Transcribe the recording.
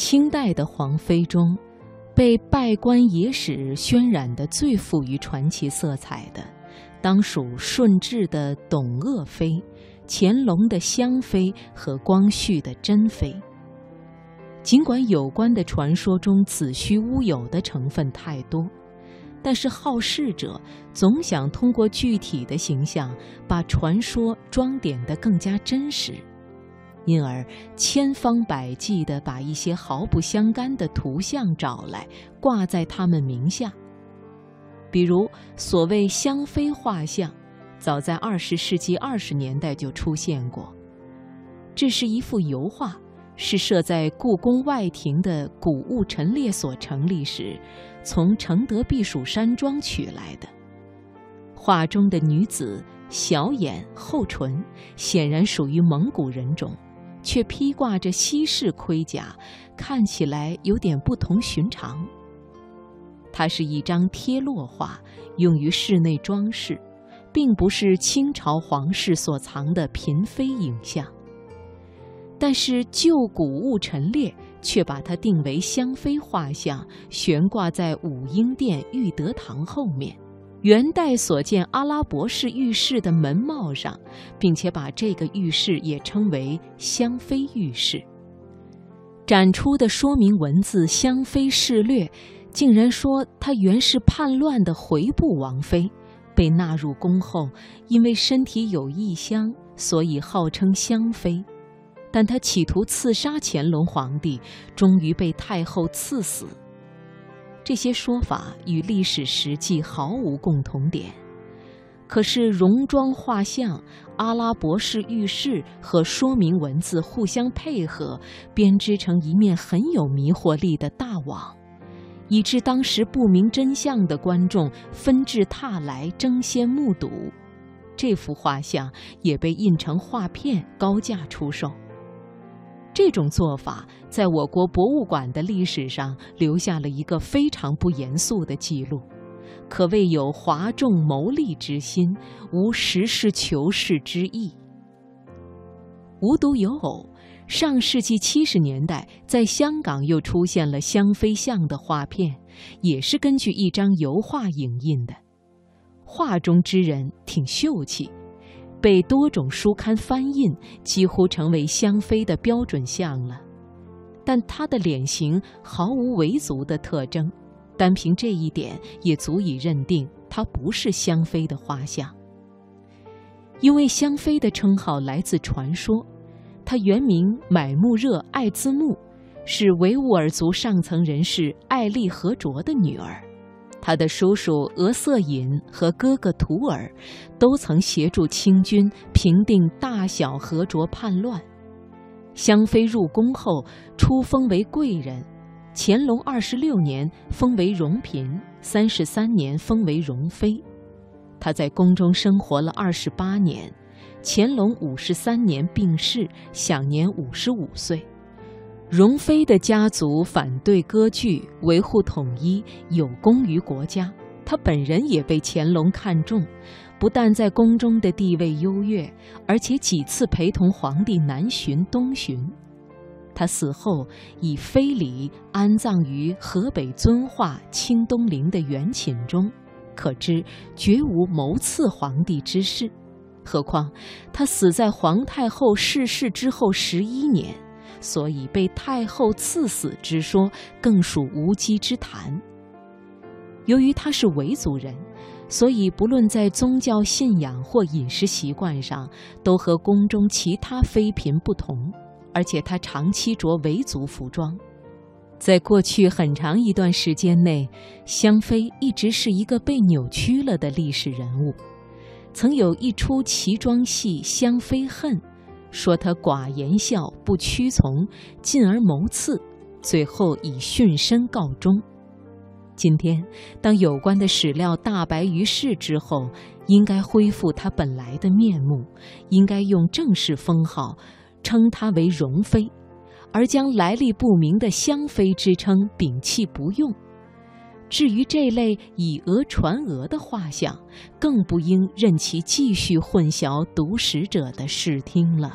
清代的皇妃中，被拜官野史渲染的最富于传奇色彩的，当属顺治的董鄂妃、乾隆的香妃和光绪的珍妃。尽管有关的传说中子虚乌有的成分太多，但是好事者总想通过具体的形象，把传说装点得更加真实。因而，千方百计地把一些毫不相干的图像找来，挂在他们名下。比如，所谓香妃画像，早在二十世纪二十年代就出现过。这是一幅油画，是设在故宫外庭的古物陈列所成立时，从承德避暑山庄取来的。画中的女子小眼厚唇，显然属于蒙古人种。却披挂着西式盔甲，看起来有点不同寻常。它是一张贴落画，用于室内装饰，并不是清朝皇室所藏的嫔妃影像。但是旧古物陈列却把它定为香妃画像，悬挂在武英殿裕德堂后面。元代所建阿拉伯式浴室的门帽上，并且把这个浴室也称为香妃浴室。展出的说明文字《香妃事略》，竟然说她原是叛乱的回部王妃，被纳入宫后，因为身体有异香，所以号称香妃。但她企图刺杀乾隆皇帝，终于被太后赐死。这些说法与历史实际毫无共同点，可是戎装画像、阿拉伯式浴室和说明文字互相配合，编织成一面很有迷惑力的大网，以致当时不明真相的观众纷至沓来争先目睹。这幅画像也被印成画片，高价出售。这种做法在我国博物馆的历史上留下了一个非常不严肃的记录，可谓有哗众谋利之心，无实事求是之意。无独有偶，上世纪七十年代在香港又出现了香妃像的画片，也是根据一张油画影印的，画中之人挺秀气。被多种书刊翻印，几乎成为香妃的标准像了。但她的脸型毫无维族的特征，单凭这一点也足以认定她不是香妃的画像。因为香妃的称号来自传说，她原名买木热艾兹木，是维吾尔族上层人士艾丽和卓的女儿。他的叔叔额瑟隐和哥哥图尔，都曾协助清军平定大小和卓叛乱。香妃入宫后，初封为贵人，乾隆二十六年封为荣嫔，三十三年封为荣妃。她在宫中生活了二十八年，乾隆五十三年病逝，享年五十五岁。容妃的家族反对割据，维护统一，有功于国家。她本人也被乾隆看中，不但在宫中的地位优越，而且几次陪同皇帝南巡、东巡。他死后以妃礼安葬于河北遵化清东陵的元寝中，可知绝无谋刺皇帝之事。何况他死在皇太后逝世之后十一年。所以被太后赐死之说更属无稽之谈。由于他是维族人，所以不论在宗教信仰或饮食习惯上，都和宫中其他妃嫔不同。而且他长期着维族服装，在过去很长一段时间内，香妃一直是一个被扭曲了的历史人物。曾有一出奇装戏《香妃恨》。说他寡言笑，不屈从，进而谋刺，最后以殉身告终。今天，当有关的史料大白于世之后，应该恢复他本来的面目，应该用正式封号称他为容妃，而将来历不明的香妃之称摒弃不用。至于这类以讹传讹的画像，更不应任其继续混淆读史者的视听了。